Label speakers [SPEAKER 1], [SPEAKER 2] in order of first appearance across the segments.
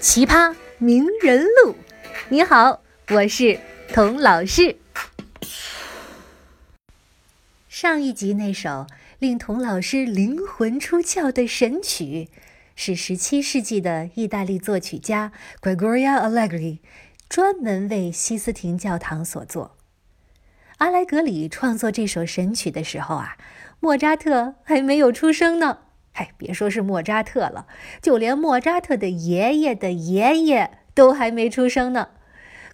[SPEAKER 1] 奇葩名人录。你好，我是童老师。上一集那首令童老师灵魂出窍的神曲，是十七世纪的意大利作曲家 Gregoria Allegri 专门为西斯廷教堂所作。阿莱格里创作这首神曲的时候啊，莫扎特还没有出生呢。哎，别说是莫扎特了，就连莫扎特的爷爷的爷爷都还没出生呢。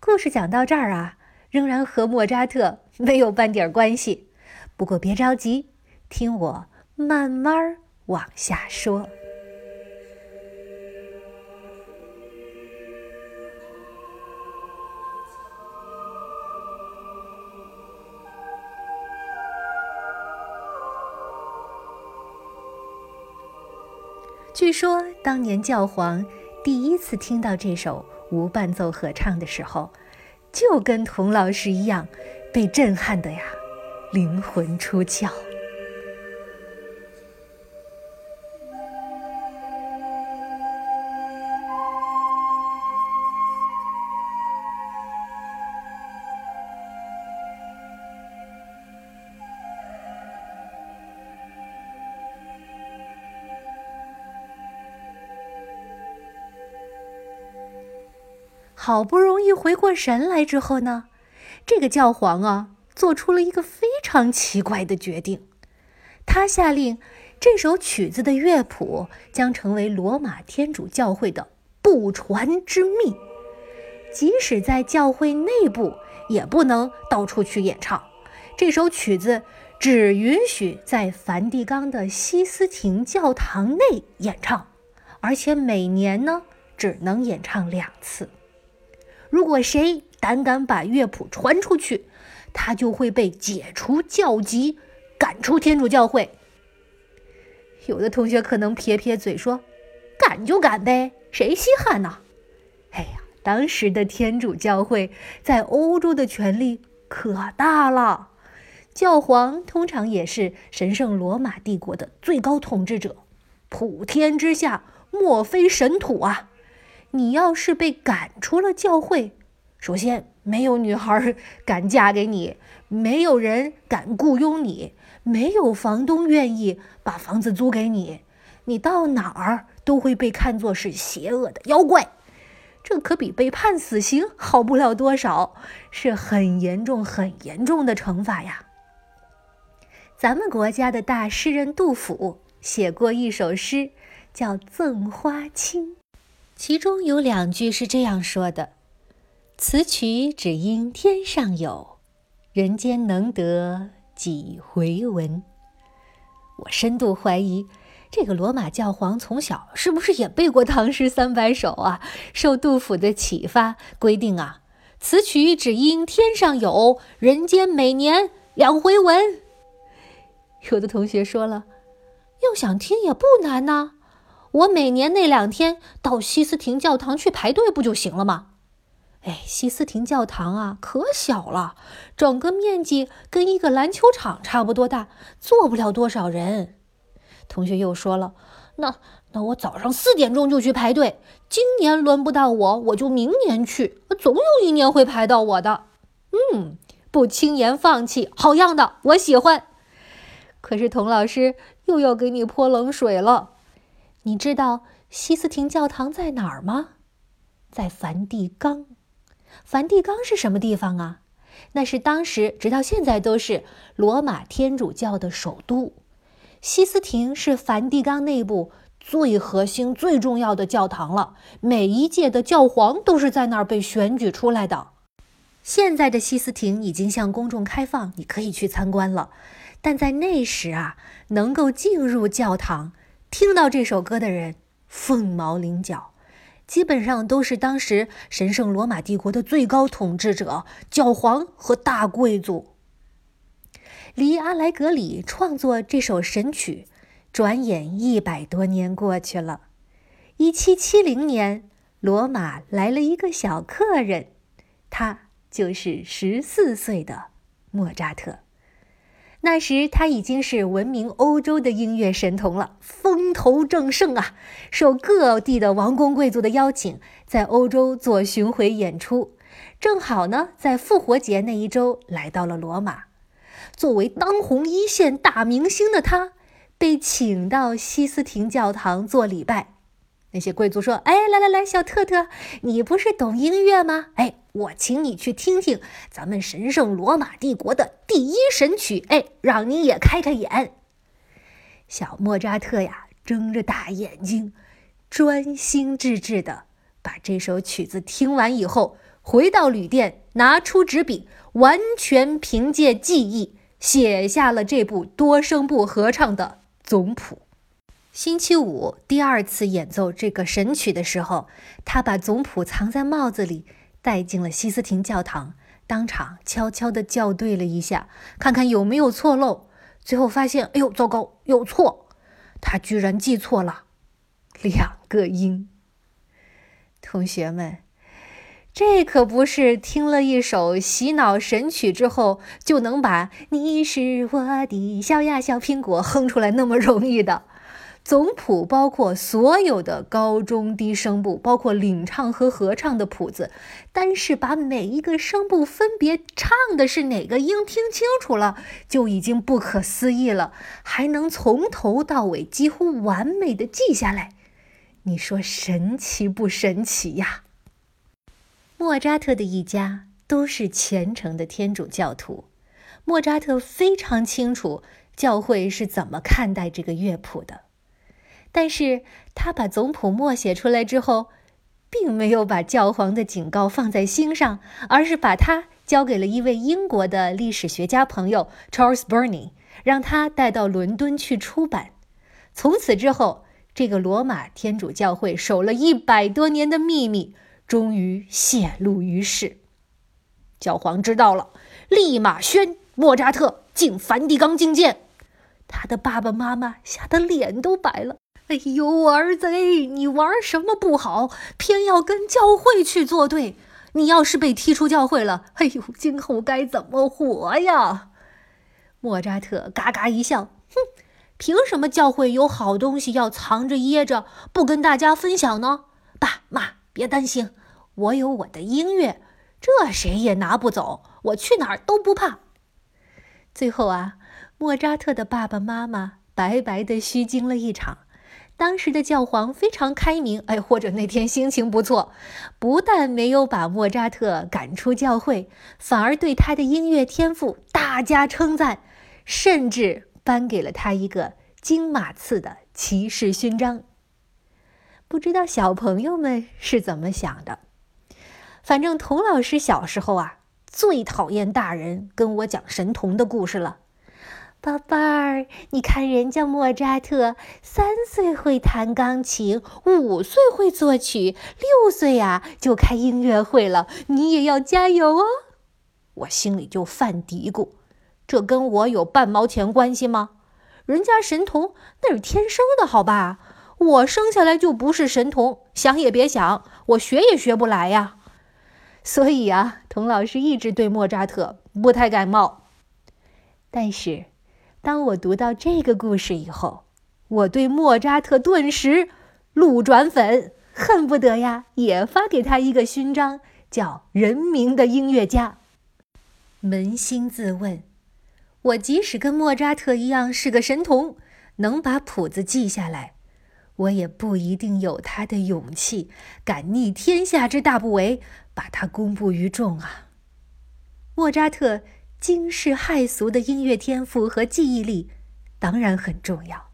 [SPEAKER 1] 故事讲到这儿啊，仍然和莫扎特没有半点关系。不过别着急，听我慢慢往下说。据说当年教皇第一次听到这首无伴奏合唱的时候，就跟童老师一样，被震撼的呀，灵魂出窍。好不容易回过神来之后呢，这个教皇啊，做出了一个非常奇怪的决定。他下令，这首曲子的乐谱将成为罗马天主教会的不传之秘，即使在教会内部也不能到处去演唱。这首曲子只允许在梵蒂冈的西斯廷教堂内演唱，而且每年呢，只能演唱两次。如果谁胆敢把乐谱传出去，他就会被解除教籍，赶出天主教会。有的同学可能撇撇嘴说：“赶就赶呗，谁稀罕呢？”哎呀，当时的天主教会在欧洲的权力可大了，教皇通常也是神圣罗马帝国的最高统治者，普天之下莫非神土啊！你要是被赶出了教会，首先没有女孩敢嫁给你，没有人敢雇佣你，没有房东愿意把房子租给你，你到哪儿都会被看作是邪恶的妖怪。这可比被判死刑好不了多少，是很严重、很严重的惩罚呀。咱们国家的大诗人杜甫写过一首诗，叫《赠花卿》。其中有两句是这样说的：“此曲只应天上有，人间能得几回闻。”我深度怀疑，这个罗马教皇从小是不是也背过唐诗三百首啊？受杜甫的启发，规定啊，此曲只应天上有，人间每年两回闻。有的同学说了，要想听也不难呐。我每年那两天到西斯廷教堂去排队不就行了吗？哎，西斯廷教堂啊，可小了，整个面积跟一个篮球场差不多大，坐不了多少人。同学又说了，那那我早上四点钟就去排队，今年轮不到我，我就明年去，总有一年会排到我的。嗯，不轻言放弃，好样的，我喜欢。可是童老师又要给你泼冷水了。你知道西斯廷教堂在哪儿吗？在梵蒂冈。梵蒂冈是什么地方啊？那是当时直到现在都是罗马天主教的首都。西斯廷是梵蒂冈内部最核心、最重要的教堂了。每一届的教皇都是在那儿被选举出来的。现在的西斯廷已经向公众开放，你可以去参观了。但在那时啊，能够进入教堂。听到这首歌的人，凤毛麟角。基本上都是当时神圣罗马帝国的最高统治者——教皇和大贵族。离阿莱格里创作这首神曲，转眼一百多年过去了。一七七零年，罗马来了一个小客人，他就是十四岁的莫扎特。那时他已经是闻名欧洲的音乐神童了，风头正盛啊！受各地的王公贵族的邀请，在欧洲做巡回演出。正好呢，在复活节那一周来到了罗马。作为当红一线大明星的他，被请到西斯廷教堂做礼拜。那些贵族说：“哎，来来来，小特特，你不是懂音乐吗？哎。”我请你去听听咱们神圣罗马帝国的第一神曲，哎，让你也开开眼。小莫扎特呀，睁着大眼睛，专心致志的把这首曲子听完以后，回到旅店，拿出纸笔，完全凭借记忆写下了这部多声部合唱的总谱。星期五第二次演奏这个神曲的时候，他把总谱藏在帽子里。带进了西斯廷教堂，当场悄悄地校对了一下，看看有没有错漏。最后发现，哎呦，糟糕，有错！他居然记错了两个音。同学们，这可不是听了一首洗脑神曲之后就能把“你是我的小呀小苹果”哼出来那么容易的。总谱包括所有的高中低声部，包括领唱和合唱的谱子。单是把每一个声部分别唱的是哪个音听清楚了，就已经不可思议了。还能从头到尾几乎完美的记下来，你说神奇不神奇呀？莫扎特的一家都是虔诚的天主教徒，莫扎特非常清楚教会是怎么看待这个乐谱的。但是他把总谱默写出来之后，并没有把教皇的警告放在心上，而是把它交给了一位英国的历史学家朋友 Charles Burney，让他带到伦敦去出版。从此之后，这个罗马天主教会守了一百多年的秘密终于泄露于世。教皇知道了，立马宣莫扎特进梵蒂冈觐见。他的爸爸妈妈吓得脸都白了。哎呦，儿子，你玩什么不好，偏要跟教会去作对？你要是被踢出教会了，哎呦，今后该怎么活呀？莫扎特嘎嘎一笑，哼，凭什么教会有好东西要藏着掖着，不跟大家分享呢？爸妈，别担心，我有我的音乐，这谁也拿不走，我去哪儿都不怕。最后啊，莫扎特的爸爸妈妈白白的虚惊了一场。当时的教皇非常开明，哎，或者那天心情不错，不但没有把莫扎特赶出教会，反而对他的音乐天赋大加称赞，甚至颁给了他一个金马刺的骑士勋章。不知道小朋友们是怎么想的？反正童老师小时候啊，最讨厌大人跟我讲神童的故事了。宝贝儿，你看人家莫扎特三岁会弹钢琴，五岁会作曲，六岁呀就开音乐会了。你也要加油哦！我心里就犯嘀咕，这跟我有半毛钱关系吗？人家神童那是天生的，好吧？我生下来就不是神童，想也别想，我学也学不来呀。所以啊，童老师一直对莫扎特不太感冒，但是。当我读到这个故事以后，我对莫扎特顿时路转粉，恨不得呀也发给他一个勋章，叫“人民的音乐家”。扪心自问，我即使跟莫扎特一样是个神童，能把谱子记下来，我也不一定有他的勇气，敢逆天下之大不韪，把它公布于众啊。莫扎特。惊世骇俗的音乐天赋和记忆力当然很重要，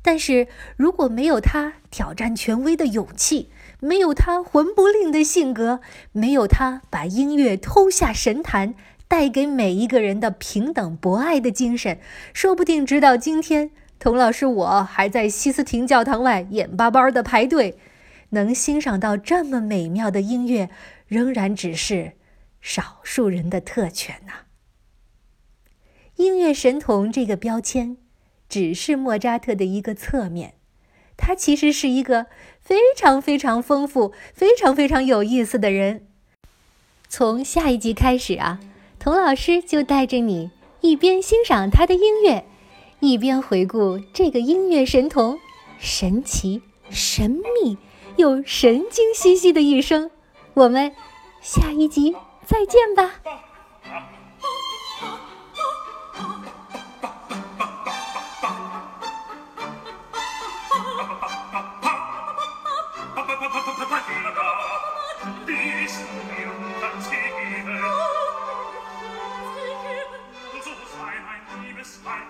[SPEAKER 1] 但是如果没有他挑战权威的勇气，没有他魂不吝的性格，没有他把音乐偷下神坛，带给每一个人的平等博爱的精神，说不定直到今天，童老师我还在西斯廷教堂外眼巴巴的排队，能欣赏到这么美妙的音乐，仍然只是少数人的特权呐。音乐神童这个标签，只是莫扎特的一个侧面，他其实是一个非常非常丰富、非常非常有意思的人。从下一集开始啊，童老师就带着你一边欣赏他的音乐，一边回顾这个音乐神童神奇、神秘又神经兮兮的一生。我们下一集再见吧。Liebes Weib